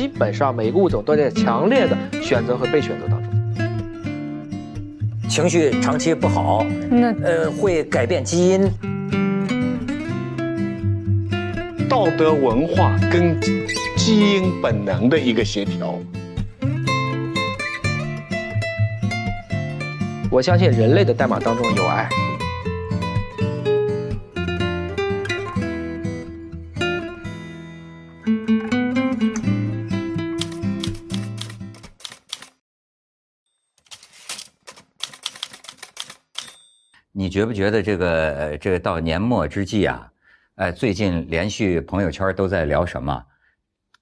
基本上每个物种都在强烈的选择和被选择当中。情绪长期不好，那呃会改变基因。道德文化跟基因本能的一个协调。我相信人类的代码当中有爱。觉不觉得这个呃这个到年末之际啊，哎，最近连续朋友圈都在聊什么？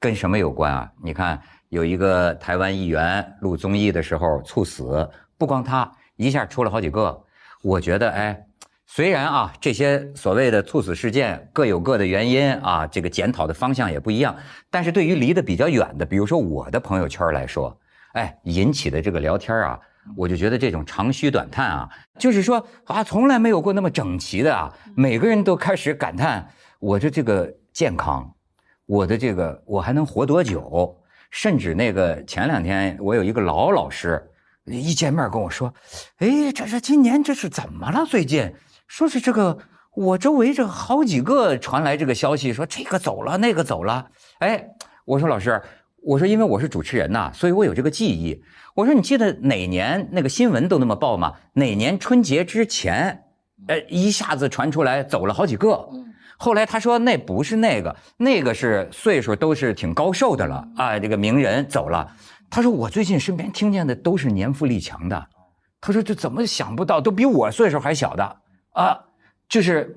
跟什么有关啊？你看有一个台湾议员录综艺的时候猝死，不光他。一下出了好几个，我觉得哎，虽然啊这些所谓的猝死事件各有各的原因啊，这个检讨的方向也不一样，但是对于离得比较远的，比如说我的朋友圈来说，哎，引起的这个聊天啊，我就觉得这种长吁短叹啊，就是说啊，从来没有过那么整齐的啊，每个人都开始感叹我的这个健康，我的这个我还能活多久，甚至那个前两天我有一个老老师。一见面跟我说：“哎，这是今年这是怎么了？最近说是这个，我周围这好几个传来这个消息，说这个走了，那个走了。哎，我说老师，我说因为我是主持人呐，所以我有这个记忆。我说你记得哪年那个新闻都那么报吗？哪年春节之前，呃，一下子传出来走了好几个。后来他说那不是那个，那个是岁数都是挺高寿的了啊，这个名人走了。”他说：“我最近身边听见的都是年富力强的。”他说：“这怎么想不到，都比我岁数还小的啊！”就是，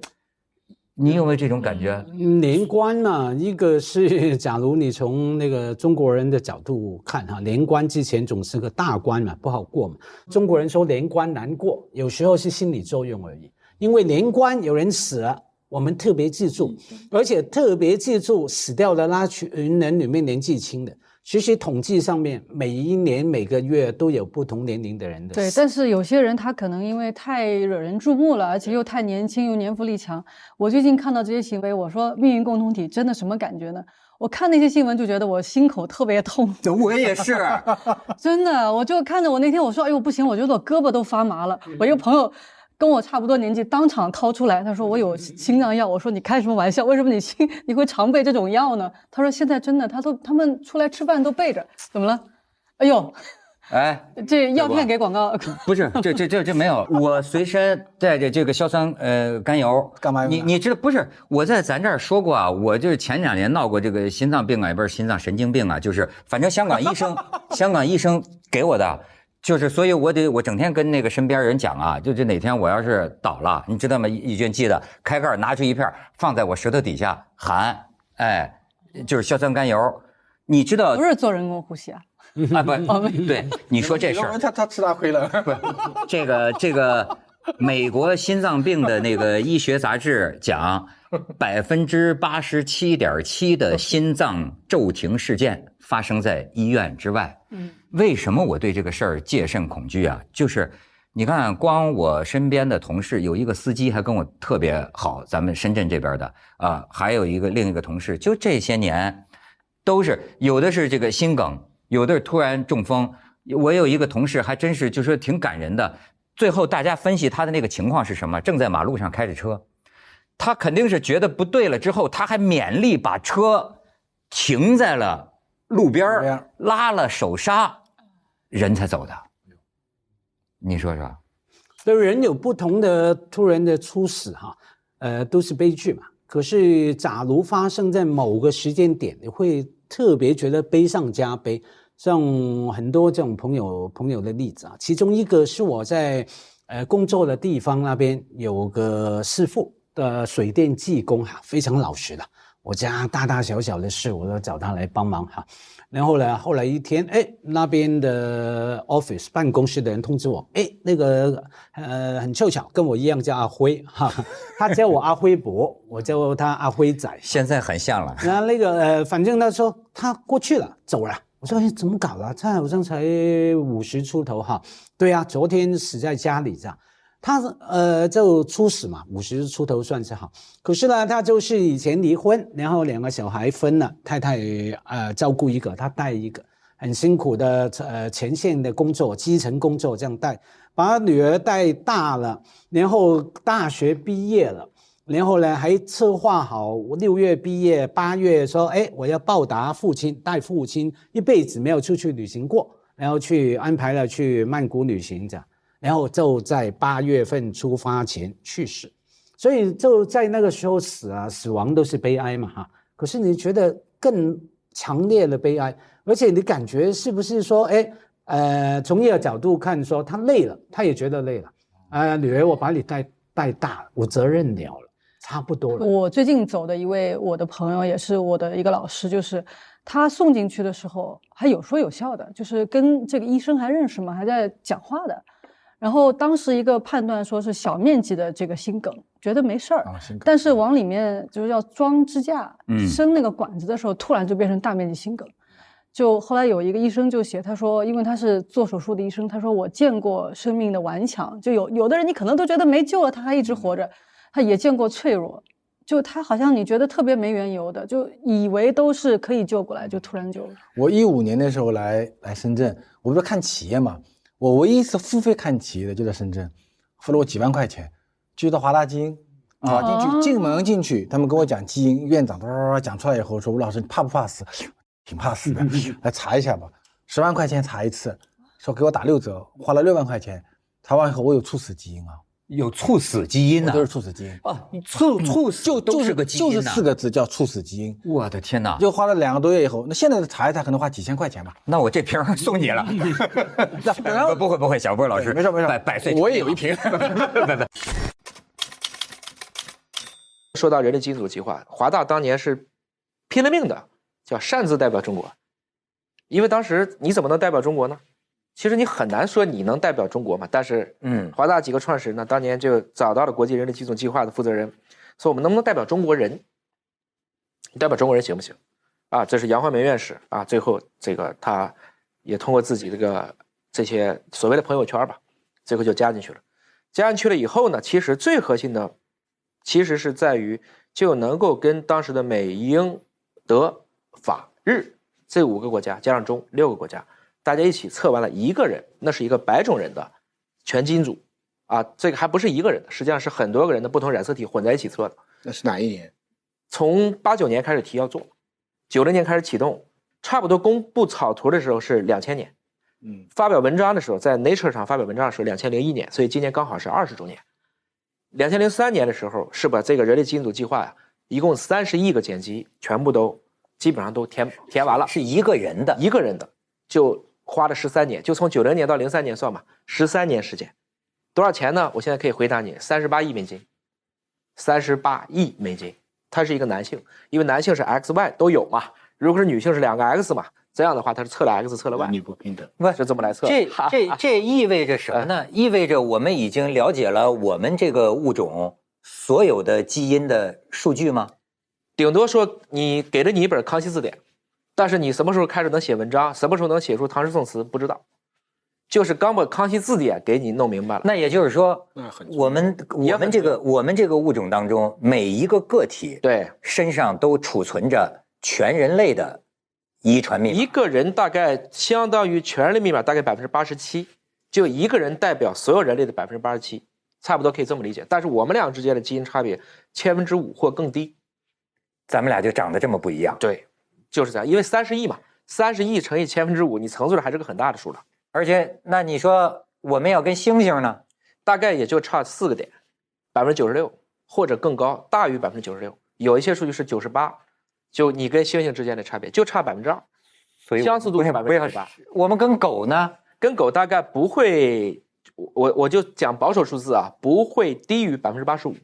你有没有这种感觉？年关呢？一个是，假如你从那个中国人的角度看哈，年关之前总是个大关嘛，不好过嘛。中国人说年关难过，有时候是心理作用而已。因为年关有人死了，我们特别记住，而且特别记住死掉的那群人里面年纪轻的。其实统计上面，每一年每个月都有不同年龄的人的。对，但是有些人他可能因为太惹人注目了，而且又太年轻又年富力强。我最近看到这些行为，我说命运共同体真的什么感觉呢？我看那些新闻就觉得我心口特别痛。我也是，真的，我就看着我那天我说，哎呦不行，我觉得我胳膊都发麻了。我一个朋友。跟我差不多年纪，当场掏出来，他说我有心脏药。我说你开什么玩笑？为什么你心你会常备这种药呢？他说现在真的，他都他们出来吃饭都备着。怎么了？哎呦，哎，这药片给广告？不是，这这这这没有，我随身带着这个硝酸呃甘油。干嘛？你你知道不是？我在咱这儿说过啊，我就是前两年闹过这个心脏病啊，也不是心脏神经病啊，就是反正香港医生 香港医生给我的。就是，所以我得我整天跟那个身边人讲啊，就是哪天我要是倒了，你知道吗？义军记得开盖拿出一片放在我舌头底下含，哎，就是硝酸甘油，你知道？不是做人工呼吸啊？啊不，对，你说这事儿，他他吃大亏了。不，这个这个美国心脏病的那个医学杂志讲，百分之八十七点七的心脏骤停事件发生在医院之外。嗯。为什么我对这个事儿戒慎恐惧啊？就是，你看，光我身边的同事有一个司机还跟我特别好，咱们深圳这边的啊，还有一个另一个同事，就这些年，都是有的是这个心梗，有的是突然中风。我有一个同事还真是就说挺感人的，最后大家分析他的那个情况是什么？正在马路上开着车，他肯定是觉得不对了，之后他还勉力把车停在了路边拉了手刹。人才走的，你说说，那人有不同的突然的猝死哈，呃，都是悲剧嘛。可是，假如发生在某个时间点，你会特别觉得悲上加悲。像很多这种朋友朋友的例子啊，其中一个是我在呃工作的地方那边有个师傅的水电技工哈，非常老实的，我家大大小小的事我都找他来帮忙哈。然后呢？后来一天，哎，那边的 office 办公室的人通知我，哎，那个呃，很凑巧，跟我一样叫阿辉哈，他叫我阿辉伯，我叫他阿辉仔，现在很像了。然后那个呃，反正他说他过去了，走了。我说哎，怎么搞了？他好像才五十出头哈。对啊，昨天死在家里这样。他呃就初始嘛，五十出头算是好。可是呢，他就是以前离婚，然后两个小孩分了，太太呃照顾一个，他带一个，很辛苦的呃前线的工作，基层工作这样带，把女儿带大了，然后大学毕业了。然后呢，还策划好六月毕业，八月说，哎，我要报答父亲，带父亲一辈子没有出去旅行过，然后去安排了去曼谷旅行这样，然后就在八月份出发前去世，所以就在那个时候死啊，死亡都是悲哀嘛哈。可是你觉得更强烈的悲哀，而且你感觉是不是说，哎，呃，从一个角度看，说他累了，他也觉得累了，啊，女儿，我把你带带大了，我责任了了。差不多了。我最近走的一位我的朋友，也是我的一个老师，就是他送进去的时候还有说有笑的，就是跟这个医生还认识嘛，还在讲话的。然后当时一个判断说是小面积的这个心梗，觉得没事儿。但是往里面就是要装支架、伸那个管子的时候，突然就变成大面积心梗。就后来有一个医生就写，他说，因为他是做手术的医生，他说我见过生命的顽强，就有有的人你可能都觉得没救了，他还一直活着。他也见过脆弱，就他好像你觉得特别没缘由的，就以为都是可以救过来，就突然就。我一五年的时候来来深圳，我不是看企业嘛，我唯一一次付费看企业的就在深圳，付了我几万块钱，去到华大基因，啊进去进门进去，他们跟我讲基因，院长叭讲出来以后说吴老师你怕不怕死？挺怕死的，来查一下吧，十万块钱查一次，说给我打六折，花了六万块钱，查完以后我有猝死基因啊。有猝死基因呢，都是猝死基因啊！猝猝死就都是个基因就是四个字叫猝死基因。我的天哪！就花了两个多月以后，那现在查一查可能花几千块钱吧。那我这瓶 送你了。不不会不会，小波老师没事没事，百百岁我也有一瓶。说到人类基因组计划，华大当年是拼了命的，叫擅自代表中国，因为当时你怎么能代表中国呢？其实你很难说你能代表中国嘛，但是，嗯，华大几个创始人呢，当年就找到了国际人类基因计划的负责人，说我们能不能代表中国人？代表中国人行不行？啊，这是杨怀民院士啊，最后这个他，也通过自己这个这些所谓的朋友圈吧，最后就加进去了。加进去了以后呢，其实最核心的，其实是在于就能够跟当时的美英德法日这五个国家加上中六个国家。大家一起测完了一个人，那是一个白种人的全基因组，啊，这个还不是一个人的，实际上是很多个人的不同染色体混在一起测的。那是哪一年？从八九年开始提要做，九零年开始启动，差不多公布草图的时候是两千年，嗯，发表文章的时候在 Nature 上发表文章的时候两千零一年，所以今年刚好是二十周年。两千零三年的时候是把这个人类基因组计划呀，一共三十亿个碱基全部都基本上都填填完了，是一个人的，一个人的就。花了十三年，就从九零年到零三年算吧，十三年时间，多少钱呢？我现在可以回答你，三十八亿美金，三十八亿美金。他是一个男性，因为男性是 X Y 都有嘛。如果是女性是两个 X 嘛，这样的话他是测了 X 测了 Y，女不平等，不是这么来测。这这这意味着什么呢？意味着我们已经了解了我们这个物种所有的基因的数据吗？顶多说你给了你一本康熙字典。但是你什么时候开始能写文章？什么时候能写出唐诗宋词？不知道，就是刚把《康熙字典》给你弄明白了。那也就是说，我们我们这个我们这个物种当中，每一个个体对身上都储存着全人类的遗传密码。一个人大概相当于全人类密码大概百分之八十七，就一个人代表所有人类的百分之八十七，差不多可以这么理解。但是我们俩之间的基因差别千分之五或更低，咱们俩就长得这么不一样。对。就是这样，因为三十亿嘛，三十亿乘以千分之五，你乘出来还是个很大的数了。而且，那你说我们要跟猩猩呢，大概也就差四个点，百分之九十六或者更高，大于百分之九十六。有一些数据是九十八，就你跟猩猩之间的差别就差百分之二，所以相似度是百分之八。我们跟狗呢，跟狗大概不会，我我就讲保守数字啊，不会低于百分之八十五。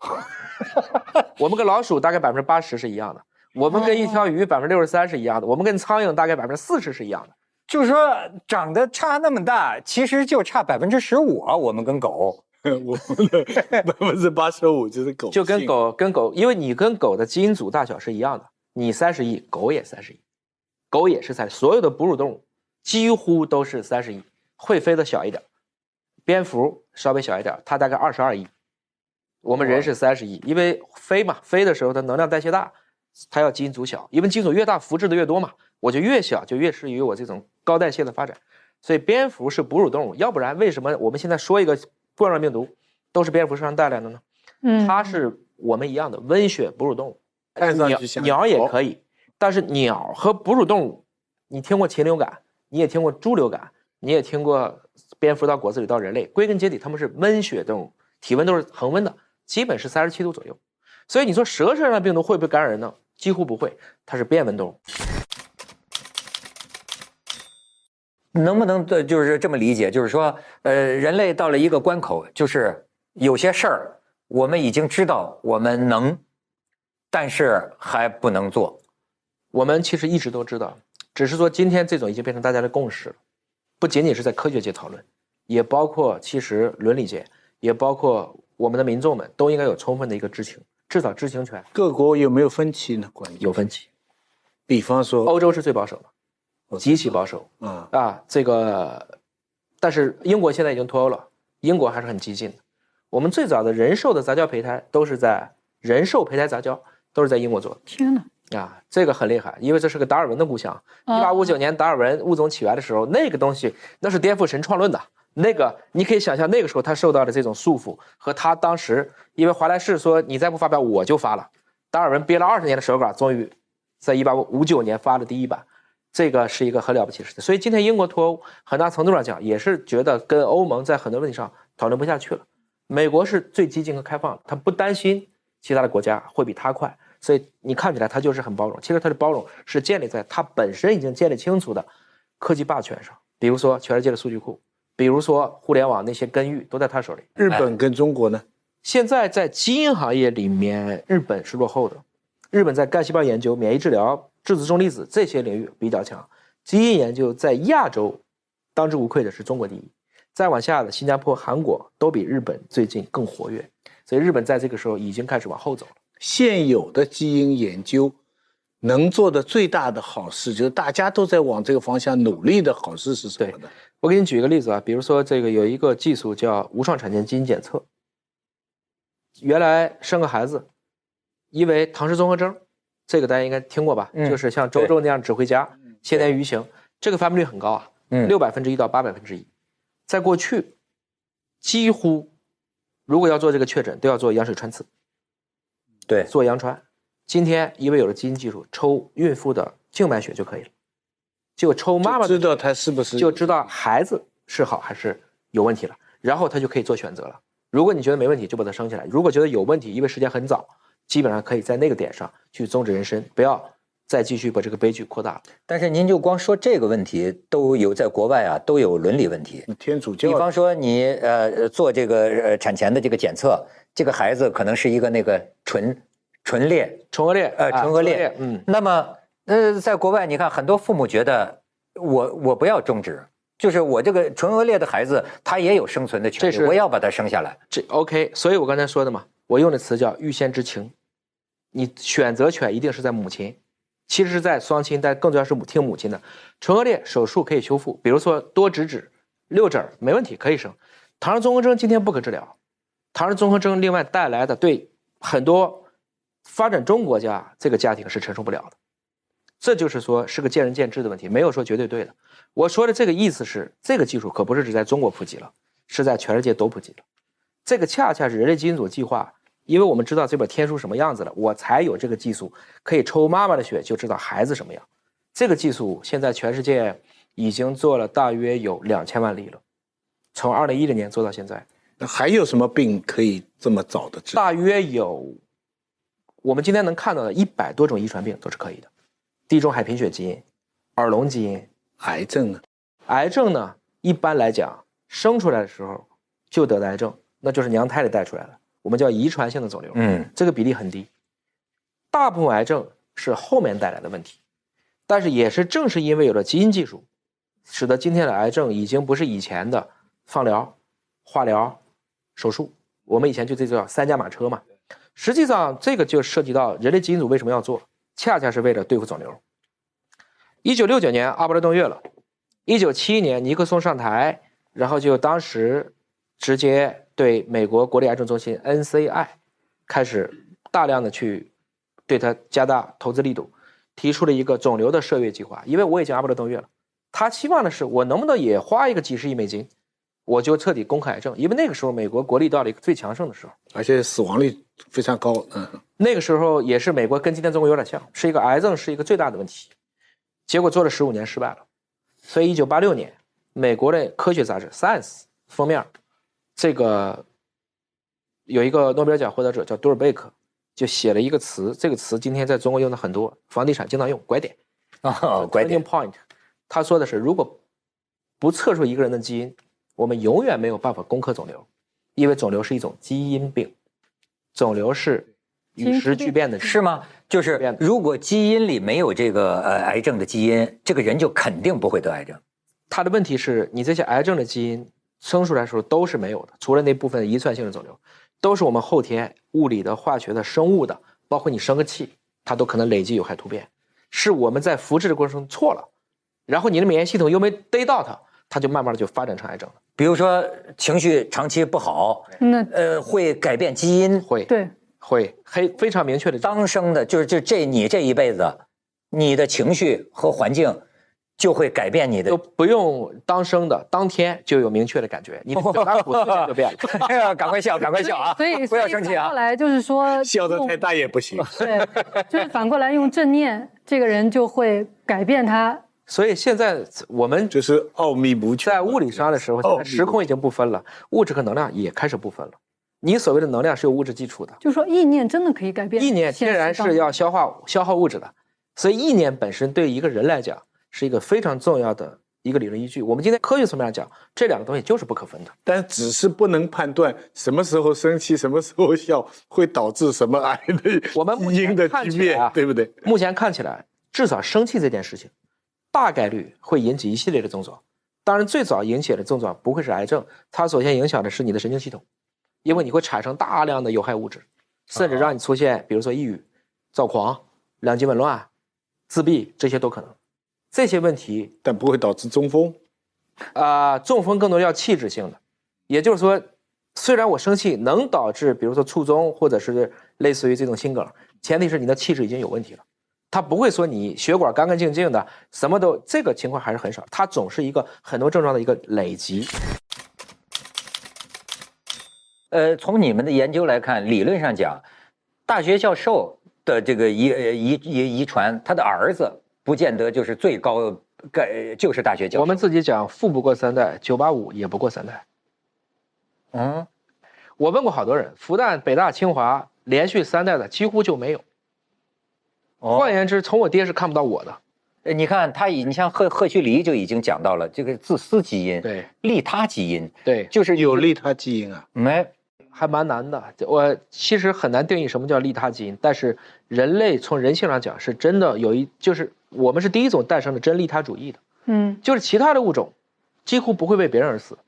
我们跟老鼠大概百分之八十是一样的。我们跟一条鱼百分之六十三是一样的，我们跟苍蝇大概百分之四十是一样的。就是说长得差那么大，其实就差百分之十五啊。我们跟狗，我们的百分之八十五就是狗，就跟狗跟狗，因为你跟狗的基因组大小是一样的，你三十亿，狗也三十亿，狗也是三，所有的哺乳动物几乎都是三十亿，会飞的小一点，蝙蝠稍微小一点，它大概二十二亿，我们人是三十亿，因为飞嘛，飞的时候它能量代谢大，它要基因组小，因为基因组越大，复制的越多嘛，我就越小，就越适于我这种高代谢的发展。所以蝙蝠是哺乳动物，要不然为什么我们现在说一个冠状病毒都是蝙蝠身上带来的呢？嗯，它是我们一样的温血哺乳动物，鸟看上去像鸟也。可以，但是鸟和哺乳动物，你听过禽流感，你也听过猪流感，你也听过蝙蝠到果子狸到人类，归根结底它们是温血动物，体温都是恒温的，基本是三十七度左右。所以你说蛇身上的病毒会不会感染人呢？几乎不会，它是变温动物。能不能就是这么理解？就是说，呃，人类到了一个关口，就是有些事儿我们已经知道我们能，但是还不能做。我们其实一直都知道，只是说今天这种已经变成大家的共识了，不仅仅是在科学界讨论，也包括其实伦理界，也包括我们的民众们都应该有充分的一个知情，至少知情权各国有没有分歧呢？关于有分歧。比方说，欧洲是最保守的，极其保守啊，啊。这个，但是英国现在已经脱欧了，英国还是很激进的。我们最早的人兽的杂交胚胎都是在人兽胚胎杂交都是在英国做的。天哪，啊，这个很厉害，因为这是个达尔文的故乡。一哦八五九年达尔文物种起源的时候，那个东西那是颠覆神创论的。那个你可以想象，那个时候他受到的这种束缚，和他当时因为华莱士说你再不发表我就发了，达尔文憋了二十年的手稿，终于在一八五九年发了第一版。这个是一个很了不起的事情。所以今天英国脱欧，很大程度上讲也是觉得跟欧盟在很多问题上讨论不下去了。美国是最激进和开放的，他不担心其他的国家会比他快，所以你看起来他就是很包容。其实他的包容是建立在他本身已经建立清楚的科技霸权上，比如说全世界的数据库，比如说互联网那些根域都在他手里。日本跟中国呢？现在在基因行业里面，日本是落后的。日本在干细胞研究、免疫治疗、质子重离子这些领域比较强，基因研究在亚洲当之无愧的是中国第一。再往下的新加坡、韩国都比日本最近更活跃，所以日本在这个时候已经开始往后走了。现有的基因研究能做的最大的好事，就是大家都在往这个方向努力的好事是什么呢？我给你举一个例子啊，比如说这个有一个技术叫无创产前基因检测。原来生个孩子，因为唐氏综合征，这个大家应该听过吧？嗯就是像周周那样指挥家，先天愚型，这个发病率很高啊，嗯六百分之一到八百分之一。在过去，几乎如果要做这个确诊，都要做羊水穿刺，对，做羊穿。今天因为有了基因技术，抽孕妇的静脉血就可以了，就抽妈妈知道他是不是就知道孩子是好还是有问题了，然后他就可以做选择了。如果你觉得没问题，就把他生下来；如果觉得有问题，因为时间很早，基本上可以在那个点上去终止人生，不要再继续把这个悲剧扩大了。但是您就光说这个问题，都有在国外啊都有伦理问题。天主教？比方说你呃做这个呃产前的这个检测，这个孩子可能是一个那个唇唇裂，唇腭裂，呃啊唇腭裂，嗯，那么呃在国外你看很多父母觉得我我不要终止，就是我这个唇腭裂的孩子他也有生存的权利，我要把他生下来。这 OK，所以我刚才说的嘛，我用的词叫预先知情，你选择权一定是在母亲，其实是在双亲，但更重要是母听母亲的。唇腭裂手术可以修复，比如说多植指、六指儿没问题，可以生。唐氏综合征今天不可治疗，唐氏综合征另外带来的对很多发展中国家这个家庭是承受不了的，这就是说是个见仁见智的问题，没有说绝对对的。我说的这个意思是，这个技术可不是只在中国普及了，是在全世界都普及了。这个恰恰是人类基因组计划，因为我们知道这本天书什么样子了，我才有这个技术可以抽妈妈的血就知道孩子什么样。这个技术现在全世界已经做了大约有两千万例了，从二零一零年做到现在，那还有什么病可以这么早的治？大约有我们今天能看到的一百多种遗传病都是可以的，地中海贫血基因、耳聋基因、癌症呢？癌症呢，一般来讲，生出来的时候就得的癌症，那就是娘胎里带出来的，我们叫遗传性的肿瘤。嗯，这个比例很低。大部分癌症是后面带来的问题，但是也是正是因为有了基因技术，使得今天的癌症已经不是以前的放疗、化疗、手术。我们以前就这叫三驾马车嘛。实际上，这个就涉及到人类基因组为什么要做，恰恰是为了对付肿瘤。一九六九年阿波罗登月了，一九七一年尼克松上台，然后就当时直接对美国国立癌症中心 NCI 开始大量的去对它加大投资力度，提出了一个肿瘤的射月计划。因为我已经阿波罗登月了，他期望的是我能不能也花一个几十亿美金，我就彻底攻克癌症。因为那个时候美国国力到了一个最强盛的时候，而且死亡率非常高，嗯，那个时候也是美国跟今天中国有点像，是一个癌症是一个最大的问题，结果做了十五年失败了，所以一九八六年，美国的科学杂志《Science》封面，这个有一个诺贝尔奖获得者叫杜尔贝克，就写了一个词，这个词今天在中国用的很多，房地产经常用，拐点啊，拐点 point。他说的是，如果不测出一个人的基因，我们永远没有办法攻克肿瘤，因为肿瘤是一种基因病，肿瘤是与时俱变的，是吗？就是如果基因里没有这个呃癌症的基因，这个人就肯定不会得癌症。他的问题是你这些癌症的基因生出来的时候都是没有的，除了那部分遗传性的肿瘤，都是我们后天物理的、化学的、生物的，包括你生个气，它都可能累积有害突变，是我们在复制的过程中错了，然后你的免疫系统又没逮到它，它就慢慢的就发展成癌症了。比如说情绪长期不好，那呃，会改变基因。会对，会黑非常明确的当生的就是就这你这一辈子，你的情绪和环境就会改变你的都。不用当生的，当天就有明确的感觉，你的表达骨瞬间就变了。哎呀，赶快笑，赶快笑啊！所以 不要生气啊所以反过！来就是说，笑得太大也不行。对，就是反过来用正念，这个人就会改变他。所以现在我们就是奥秘无穷。在物理上的时候，现在时空已经不分了，物质和能量也开始不分了。你所谓的能量是有物质基础的，就说意念真的可以改变意念天然是要消化消耗物质的，所以意念本身对一个人来讲是一个非常重要的一个理论依据。我们今天科学层面上讲，这两个东西就是不可分的。但只是不能判断什么时候生气，什么时候笑，会导致什么癌的我们基因的巨变看起来啊，对不对？目前看起来，至少生气这件事情，大概率会引起一系列的症状。当然，最早引起的症状不会是癌症，它首先影响的是你的神经系统，因为你会产生大量的有害物质，甚至让你出现，比如说抑郁、躁狂、两极紊乱、自闭，这些都可能。这些问题但不会导致中风。啊、中风更多要气质性的，也就是说，虽然我生气能导致，比如说卒中或者是类似于这种心梗，前提是你的气质已经有问题了，它不会说你血管干干净净的，什么都这个情况还是很少，它总是一个很多症状的一个累积。呃，从你们的研究来看，理论上讲，大学教授的这个遗呃遗遗遗传，他的儿子不见得就是最高该就是大学教授。我们自己讲，富不过三代，九八五也不过三代。嗯，我问过好多人，复旦、北大、清华连续三代的几乎就没有。哦。换言之，从我爹是看不到我的。呃你看他已，你像赫赫胥黎就已经讲到了这个自私基因、对。利他基因，对，就是有利他基因啊，没还蛮难的。我其实很难定义什么叫利他基因，但是人类从人性上讲是真的有一，就是我们是第一种诞生的真利他主义的，嗯，就是其他的物种几乎不会为别人而死，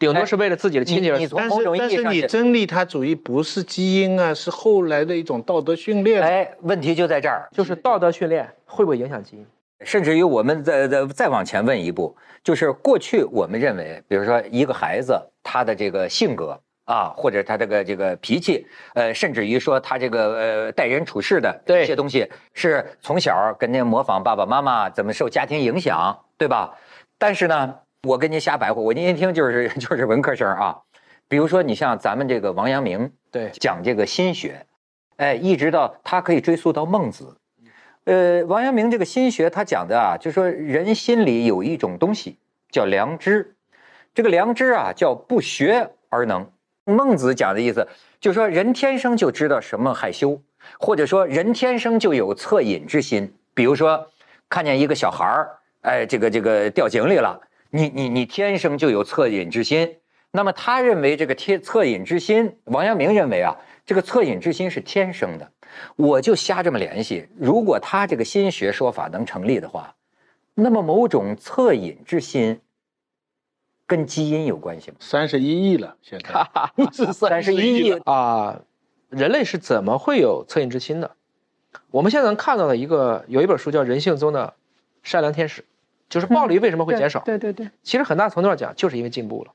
顶多哎是为了自己的亲戚但某种意是但是你真利他主义不是基因啊，是后来的一种道德训练。哎，问题就在这儿，就是道德训练会不会影响基因？甚至于我们再再再往前问一步，就是过去我们认为，比如说一个孩子他的这个性格啊，或者他这个这个脾气，呃，甚至于说他这个呃待人处事的这些东西，是从小跟您模仿爸爸妈妈怎么受家庭影响，对吧？但是呢，我跟您瞎白话，我您一听就是 就是文科生啊。比如说，你像咱们这个王阳明对，讲这个心学，哎，一直到他可以追溯到孟子。呃，王阳明这个心学，他讲的啊，就说人心里有一种东西叫良知，这个良知啊叫不学而能。孟子讲的意思，就是说人天生就知道什么害羞，或者说人天生就有恻隐之心。比如说，看见一个小孩儿，哎，这个这个掉井里了，你你你天生就有恻隐之心。那么他认为这个天恻隐之心，王阳明认为啊，这个恻隐之心是天生的。我就瞎这么联系，如果他这个心学说法能成立的话，那么某种恻隐之心跟基因有关系吗？三十一亿了，现在 三十31一亿。啊、人类是怎么会有恻隐之心的？我们现在能看到的一个有一本书叫《人性中的善良天使》，就是暴力为什么会减少？对对对，其实很大程度上讲，就是因为进步了。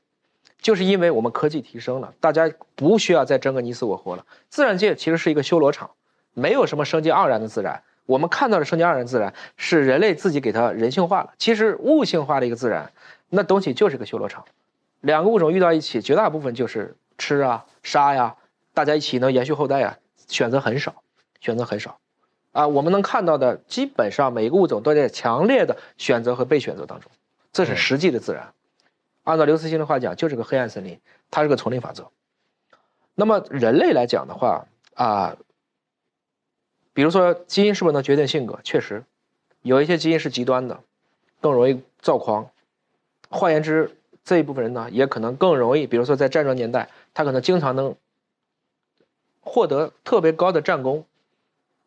就是因为我们科技提升了，大家不需要再争个你死我活了。自然界其实是一个修罗场，没有什么生机盎然的自然。我们看到的生机盎然自然是人类自己给它人性化了。其实物性化的一个自然，那东西就是个修罗场。两个物种遇到一起，绝大部分就是吃啊、杀呀，大家一起能延续后代呀，选择很少，选择很少。啊，我们能看到的，基本上每个物种都在强烈的选择和被选择当中，这是实际的自然。按照刘慈欣的话讲，就是个黑暗森林，它是个丛林法则。那么人类来讲的话啊，比如说基因是不是能决定性格？确实，有一些基因是极端的，更容易躁狂。换言之，这一部分人呢，也可能更容易，比如说在战争年代，他可能经常能获得特别高的战功，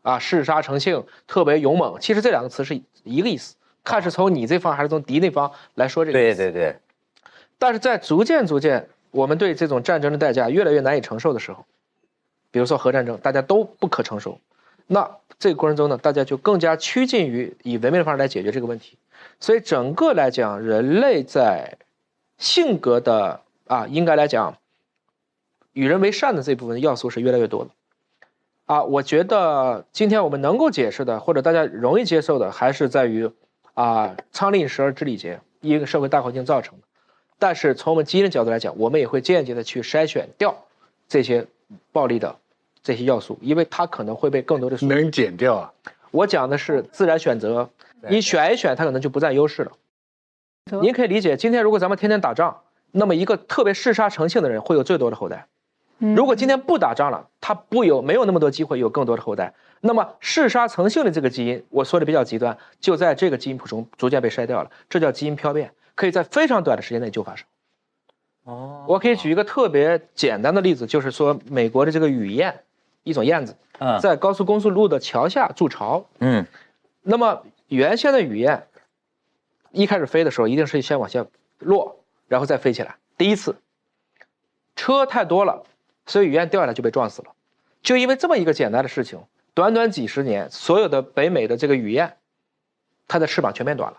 啊，嗜杀成性，特别勇猛。其实这两个词是一个意思，看是从你这方还是从敌那方来说这个。对对对。但是在逐渐逐渐，我们对这种战争的代价越来越难以承受的时候，比如说核战争，大家都不可承受，那这个过程中呢，大家就更加趋近于以文明的方式来解决这个问题。所以整个来讲，人类在性格的啊，应该来讲，与人为善的这部分要素是越来越多的。啊，我觉得今天我们能够解释的，或者大家容易接受的，还是在于啊，仓廪实而知礼节，一个社会大环境造成的。但是从我们基因的角度来讲，我们也会间接的去筛选掉这些暴力的这些要素，因为它可能会被更多的能减掉啊。我讲的是自然选择，你选一选，它可能就不占优势了。您可以理解，今天如果咱们天天打仗，那么一个特别嗜杀成性的人会有最多的后代。如果今天不打仗了，他不有没有那么多机会有更多的后代，那么嗜杀成性的这个基因，我说的比较极端，就在这个基因谱中逐渐被筛掉了，这叫基因漂变。可以在非常短的时间内就发生。哦，我可以举一个特别简单的例子，就是说美国的这个雨燕，一种燕子，在高速公路的桥下筑巢。嗯，那么原先的雨燕，一开始飞的时候一定是先往下落，然后再飞起来。第一次，车太多了，所以雨燕掉下来就被撞死了。就因为这么一个简单的事情，短短几十年，所有的北美的这个雨燕，它的翅膀全变短了。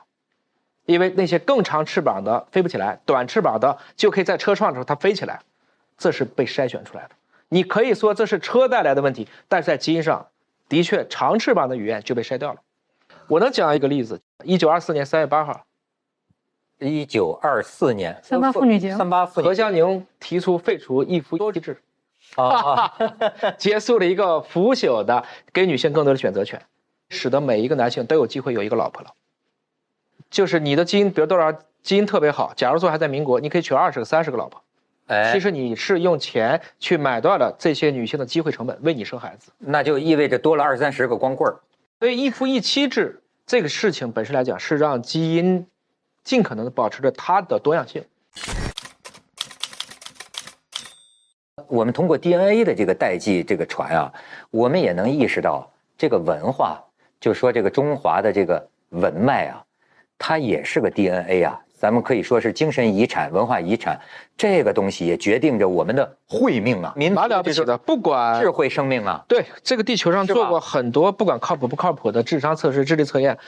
因为那些更长翅膀的飞不起来，短翅膀的就可以在车撞的时候它飞起来，这是被筛选出来的。你可以说这是车带来的问题，但是在基因上，的确长翅膀的雨燕就被筛掉了。我能讲一个例子：一九二四年三月八号，一九二四年三八妇女节，三八妇女何香凝提出废除一夫多妻制，啊，结束了一个腐朽的给女性更多的选择权，使得每一个男性都有机会有一个老婆了。就是你的基因，比如多少基因特别好，假如说还在民国，你可以娶二十个、三十个老婆，哎，其实你是用钱去买断了这些女性的机会成本，为你生孩子，那就意味着多了二三十个光棍儿。所以一夫一妻制这个事情本身来讲，是让基因尽可能的保持着它的多样性。我们通过 DNA 的这个代际这个传啊，我们也能意识到这个文化，就说这个中华的这个文脉啊。它也是个 DNA 啊，咱们可以说是精神遗产、文化遗产，这个东西也决定着我们的慧命啊，蛮了不起的，不管智慧生命啊。对，这个地球上做过很多不管靠谱不靠谱的智商测试、智力测验，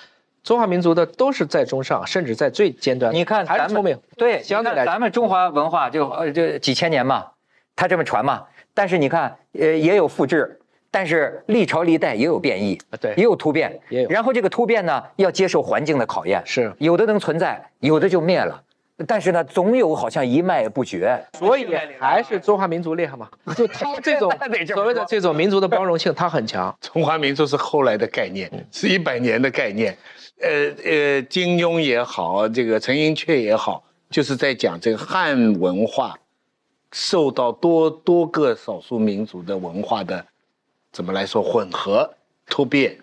中华民族的都是在中上，甚至在最尖端。你看，咱们对，相对来咱们中华文化就呃就几千年嘛，它这么传嘛，但是你看，呃，也有复制。但是历朝历代也有变异，对，也有突变，也有。然后这个突变呢，要接受环境的考验，是有的能存在，有的就灭了。但是呢，总有好像一脉不绝。所以还是中华民族厉害嘛？就他这种所谓的这种民族的包容性，他很强。中华民族是后来的概念，是一百年的概念。呃呃，金庸也好，这个陈寅恪也好，就是在讲这个汉文化受到多多个少数民族的文化的。怎么来说混合突变，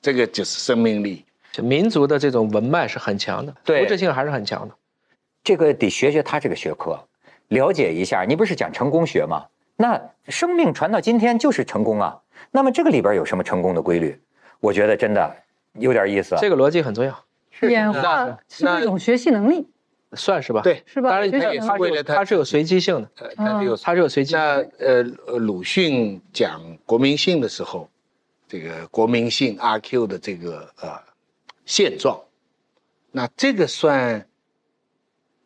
这个就是生命力。民族的这种文脉是很强的，对，复制性还是很强的。这个得学学他这个学科，了解一下。你不是讲成功学吗？那生命传到今天就是成功啊。那么这个里边有什么成功的规律？我觉得真的有点意思。这个逻辑很重要。演化是一种学习能力。算是吧，对，是吧？当然，它也是为了它是有随机性的，它是有它是有随机。那呃，鲁迅讲国民性的时候，这个国民性阿 Q 的这个呃现状，那这个算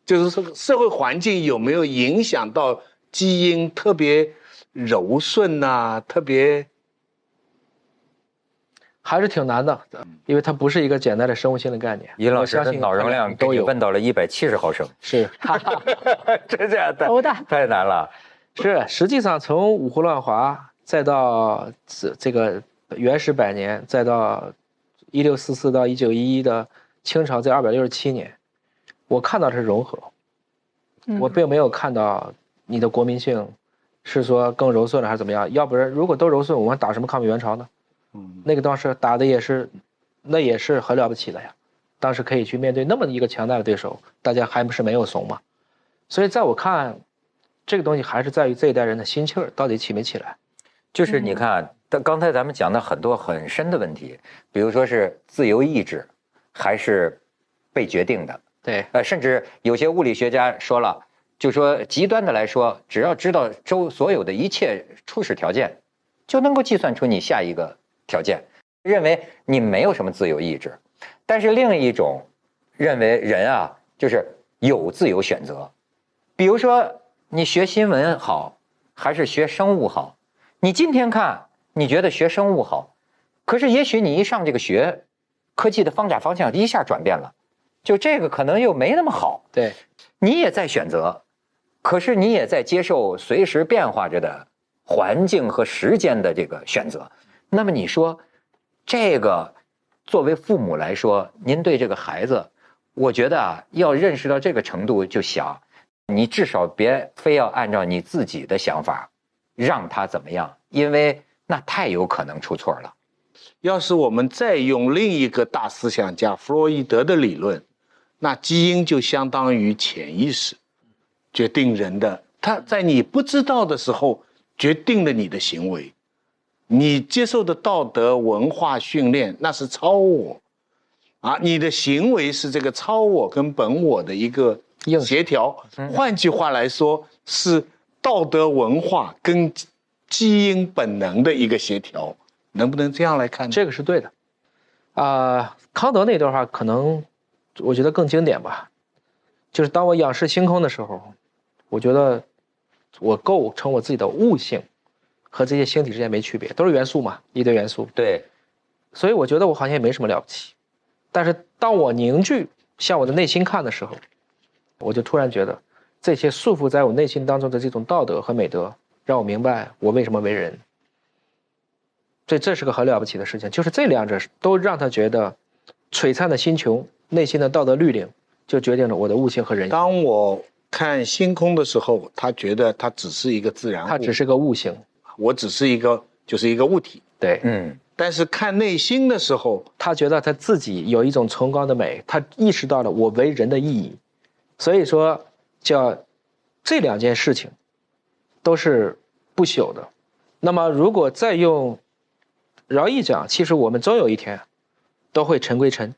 就是说社会环境有没有影响到基因特别柔顺呐、特别还是挺难的，因为它不是一个简单的生物性的概念。尹老师的我相信脑容量给都有你问到了一百七十毫升，是 真的太头大太难了。是，实际上从五胡乱华，再到这这个原始百年，再到一六四四到一九一一的清朝这二百六十七年，我看到的是融合，嗯我并没有看到你的国民性是说更柔顺了还是怎么样。要不然如果都柔顺，我们打什么抗美援朝呢？嗯那个当时打的也是，那也是很了不起的呀。当时可以去面对那么一个强大的对手，大家还不是没有怂嘛？所以在我看，这个东西还是在于这一代人的心气儿到底起没起来。就是你看，但刚才咱们讲的很多很深的问题，比如说是自由意志，还是被决定的。对，呃，甚至有些物理学家说了，就说极端的来说，只要知道周所有的一切初始条件，就能够计算出你下一个条件，认为你没有什么自由意志。但是另一种认为人啊，就是有自由选择。比如说你学新闻好，还是学生物好？你今天看你觉得学生物好，可是也许你一上这个学，科技的发展方向一下转变了，就这个可能又没那么好。对，你也在选择，可是你也在接受随时变化着的环境和时间的这个选择。那么你说，这个作为父母来说，您对这个孩子，我觉得啊，要认识到这个程度，就想你至少别非要按照你自己的想法让他怎么样，因为那太有可能出错了。要是我们再用另一个大思想家弗洛伊德的理论，那基因就相当于潜意识，决定人的。他在你不知道的时候决定了你的行为，你接受的道德文化训练那是超我，啊，你的行为是这个超我跟本我的一个协调。换句话来说，是道德文化跟基因本能的一个协调。能不能这样来看呢？这个是对的。啊、康德那段话可能我觉得更经典吧，就是当我仰视星空的时候，我觉得我构成我自己的悟性和这些星体之间没区别，都是元素嘛，一堆元素。对，所以我觉得我好像也没什么了不起。但是当我凝聚向我的内心看的时候，我就突然觉得这些束缚在我内心当中的这种道德和美德，让我明白我为什么为人。这这是个很了不起的事情，就是这两者都让他觉得璀璨的星穹内心的道德律令，就决定了我的悟性和人性。当我看星空的时候，他觉得它只是一个自然物，它只是个悟性，我只是一个就是一个物体。对嗯，但是看内心的时候，他觉得他自己有一种崇高的美，他意识到了我为人的意义，所以说叫这两件事情都是不朽的。那么如果再用饶毅讲，其实我们终有一天都会尘归尘，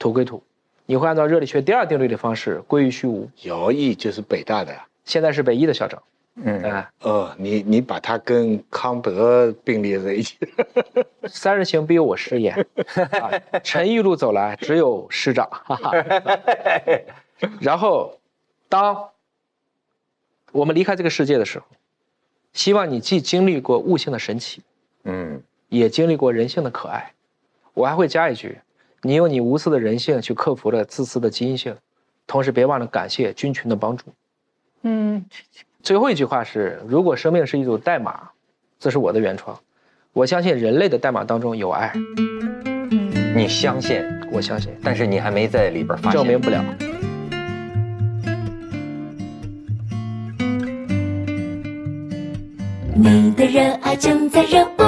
土归土，你会按照热力学第二定律的方式归于虚无。饶毅就是北大的呀。现在是北医的校长，嗯啊、呃，你你把他跟康德并列在一起，三人行必有我师焉，啊，陈一路走来只有师长，哈哈。然后，当我们离开这个世界的时候，希望你既经历过悟性的神奇，嗯，也经历过人性的可爱。我还会加一句：你用你无私的人性去克服了自私的基因性，同时别忘了感谢菌群的帮助。嗯，最后一句话是：如果生命是一组代码，这是我的原创，我相信人类的代码当中有爱，你相信，我相信，但是你还没在里边发现。证明不了。你的热爱正在热播。